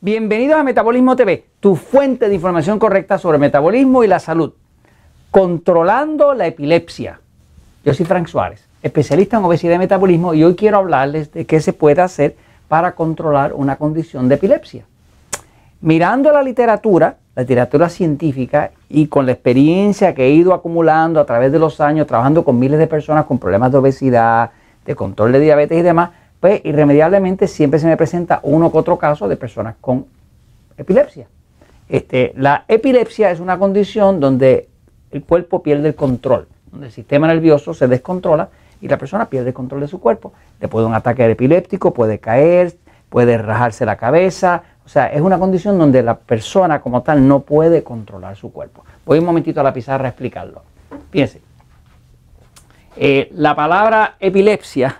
Bienvenidos a Metabolismo TV, tu fuente de información correcta sobre metabolismo y la salud. Controlando la epilepsia. Yo soy Frank Suárez, especialista en obesidad y metabolismo, y hoy quiero hablarles de qué se puede hacer para controlar una condición de epilepsia. Mirando la literatura, la literatura científica y con la experiencia que he ido acumulando a través de los años, trabajando con miles de personas con problemas de obesidad, de control de diabetes y demás, pues irremediablemente siempre se me presenta uno que otro caso de personas con epilepsia. Este, la epilepsia es una condición donde el cuerpo pierde el control, donde el sistema nervioso se descontrola y la persona pierde el control de su cuerpo. Le puede un ataque epiléptico, puede caer, puede rajarse la cabeza. O sea, es una condición donde la persona como tal no puede controlar su cuerpo. Voy un momentito a la pizarra a explicarlo. Fíjense. Eh, la palabra epilepsia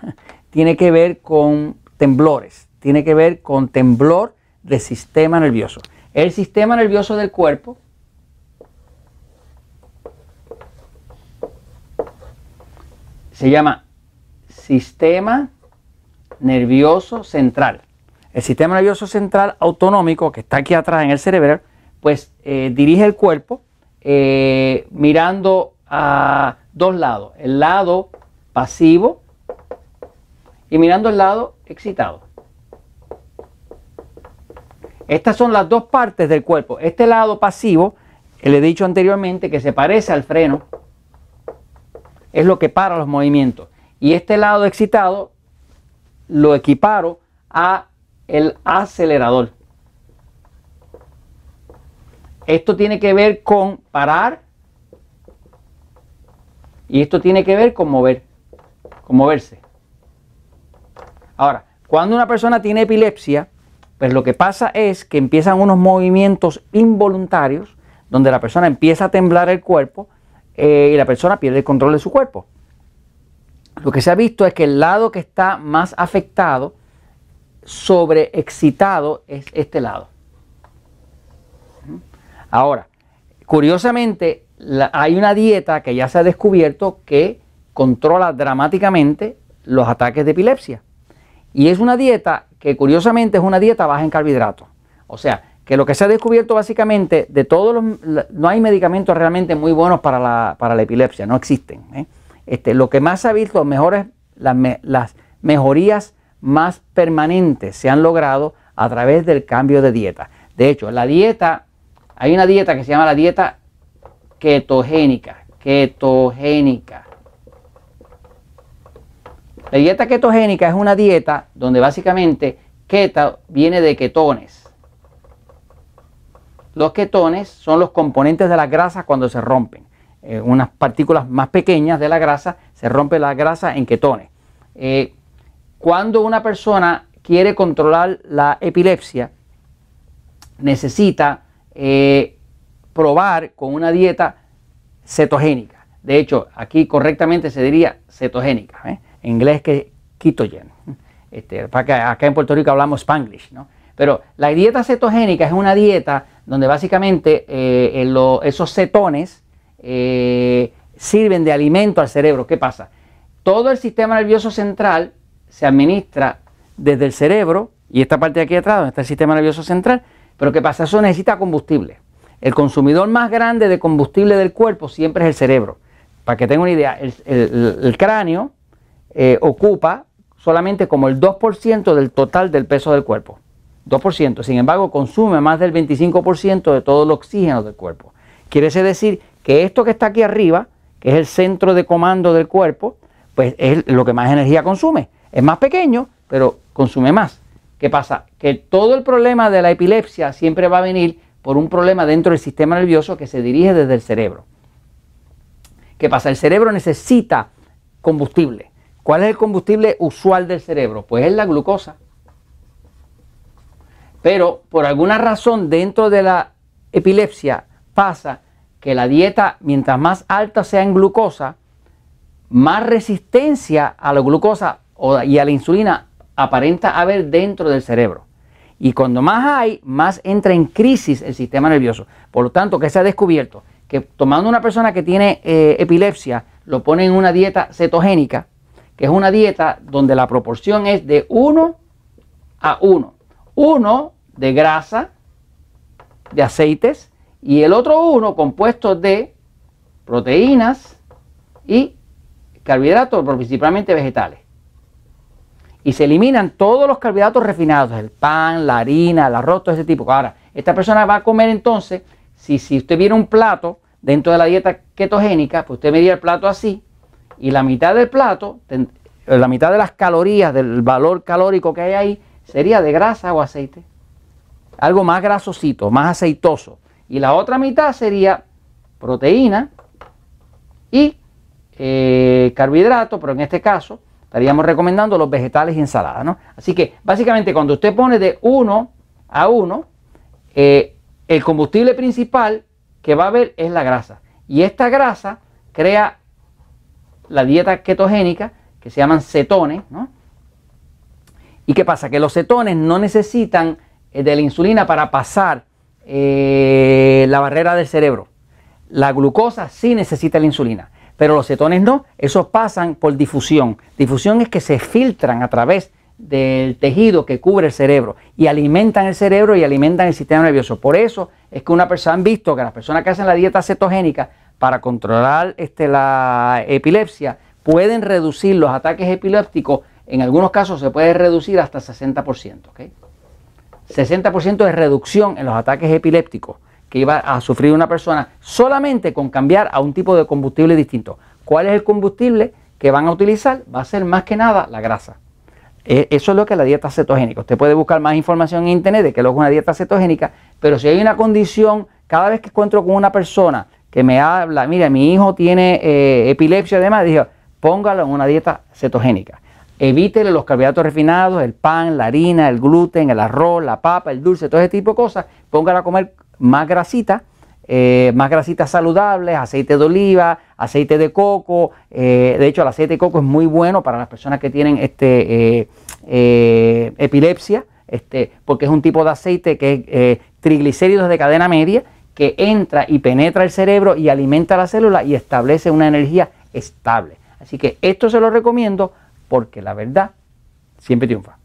tiene que ver con temblores, tiene que ver con temblor del sistema nervioso. El sistema nervioso del cuerpo se llama sistema nervioso central. El sistema nervioso central autonómico que está aquí atrás en el cerebro, pues eh, dirige el cuerpo eh, mirando a dos lados. El lado pasivo y mirando el lado excitado. Estas son las dos partes del cuerpo. Este lado pasivo, le he dicho anteriormente que se parece al freno, es lo que para los movimientos. Y este lado excitado lo equiparo a el acelerador. Esto tiene que ver con parar y esto tiene que ver con mover, con moverse. Ahora, cuando una persona tiene epilepsia, pues lo que pasa es que empiezan unos movimientos involuntarios donde la persona empieza a temblar el cuerpo eh, y la persona pierde el control de su cuerpo. Lo que se ha visto es que el lado que está más afectado, sobreexcitado, es este lado. Ahora, curiosamente, hay una dieta que ya se ha descubierto que controla dramáticamente los ataques de epilepsia. Y es una dieta que curiosamente es una dieta baja en carbohidratos. O sea, que lo que se ha descubierto básicamente de todos los... No hay medicamentos realmente muy buenos para la, para la epilepsia, no existen. ¿eh? Este, lo que más se ha visto, mejores, las, mejorías más permanentes se han logrado a través del cambio de dieta. De hecho, la dieta, hay una dieta que se llama la dieta ketogénica, ketogénica. La dieta ketogénica es una dieta donde básicamente keto viene de ketones. Los ketones son los componentes de la grasa cuando se rompen. Eh, unas partículas más pequeñas de la grasa se rompe la grasa en ketones. Eh, cuando una persona quiere controlar la epilepsia, necesita eh, probar con una dieta cetogénica. De hecho, aquí correctamente se diría cetogénica inglés que ketogen. Este, acá en Puerto Rico hablamos spanglish, ¿no? Pero la dieta cetogénica es una dieta donde básicamente eh, esos cetones eh, sirven de alimento al cerebro. ¿Qué pasa? Todo el sistema nervioso central se administra desde el cerebro y esta parte de aquí atrás, donde está el sistema nervioso central. Pero ¿qué pasa? Eso necesita combustible. El consumidor más grande de combustible del cuerpo siempre es el cerebro. Para que tengan una idea, el cráneo eh, ocupa solamente como el 2% del total del peso del cuerpo. 2%. Sin embargo, consume más del 25% de todo el oxígeno del cuerpo. Quiere decir que esto que está aquí arriba, que es el centro de comando del cuerpo, pues es lo que más energía consume. Es más pequeño, pero consume más. ¿Qué pasa? Que todo el problema de la epilepsia siempre va a venir por un problema dentro del sistema nervioso que se dirige desde el cerebro. ¿Qué pasa? El cerebro necesita combustible. ¿Cuál es el combustible usual del cerebro? Pues es la glucosa. Pero por alguna razón dentro de la epilepsia pasa que la dieta, mientras más alta sea en glucosa, más resistencia a la glucosa y a la insulina aparenta haber dentro del cerebro. Y cuando más hay, más entra en crisis el sistema nervioso. Por lo tanto, que se ha descubierto que tomando una persona que tiene eh, epilepsia, lo pone en una dieta cetogénica, que es una dieta donde la proporción es de 1 a 1. 1 de grasa, de aceites, y el otro uno compuesto de proteínas y carbohidratos, principalmente vegetales. Y se eliminan todos los carbohidratos refinados, el pan, la harina, el arroz, todo ese tipo. Ahora, esta persona va a comer entonces, si, si usted viera un plato dentro de la dieta ketogénica, pues usted medía el plato así, y la mitad del plato, la mitad de las calorías, del valor calórico que hay ahí, sería de grasa o aceite. Algo más grasosito, más aceitoso. Y la otra mitad sería proteína y eh, carbohidrato, pero en este caso estaríamos recomendando los vegetales y ensaladas. ¿no? Así que básicamente cuando usted pone de 1 a 1, eh, el combustible principal que va a haber es la grasa. Y esta grasa crea la dieta ketogénica que se llaman cetones. ¿no? ¿Y qué pasa? Que los cetones no necesitan eh, de la insulina para pasar eh, la barrera del cerebro. La glucosa sí necesita la insulina, pero los cetones no. Esos pasan por difusión. Difusión es que se filtran a través del tejido que cubre el cerebro y alimentan el cerebro y alimentan el sistema nervioso. Por eso es que una persona han visto que las personas que hacen la dieta cetogénica para controlar este, la epilepsia pueden reducir los ataques epilépticos. En algunos casos se puede reducir hasta 60%. 60% de reducción en los ataques epilépticos que iba a sufrir una persona solamente con cambiar a un tipo de combustible distinto. ¿Cuál es el combustible que van a utilizar? Va a ser más que nada la grasa. E, eso es lo que es la dieta cetogénica. Usted puede buscar más información en internet de qué es lo que es una dieta cetogénica, pero si hay una condición, cada vez que encuentro con una persona que me habla, mira, mi hijo tiene eh, epilepsia además, digo, póngalo en una dieta cetogénica. Evítele los carbohidratos refinados, el pan, la harina, el gluten, el arroz, la papa, el dulce, todo ese tipo de cosas. Póngala a comer más grasita, eh, más grasitas saludables, aceite de oliva, aceite de coco. Eh, de hecho, el aceite de coco es muy bueno para las personas que tienen este, epilepsia, este, porque es un tipo de aceite que es triglicéridos de cadena media que entra y penetra el cerebro y alimenta la célula y establece una energía estable. Así que esto se lo recomiendo porque la verdad siempre triunfa.